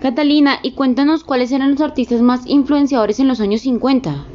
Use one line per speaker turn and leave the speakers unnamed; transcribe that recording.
Catalina, y cuéntanos cuáles eran los artistas más influenciadores en los años 50.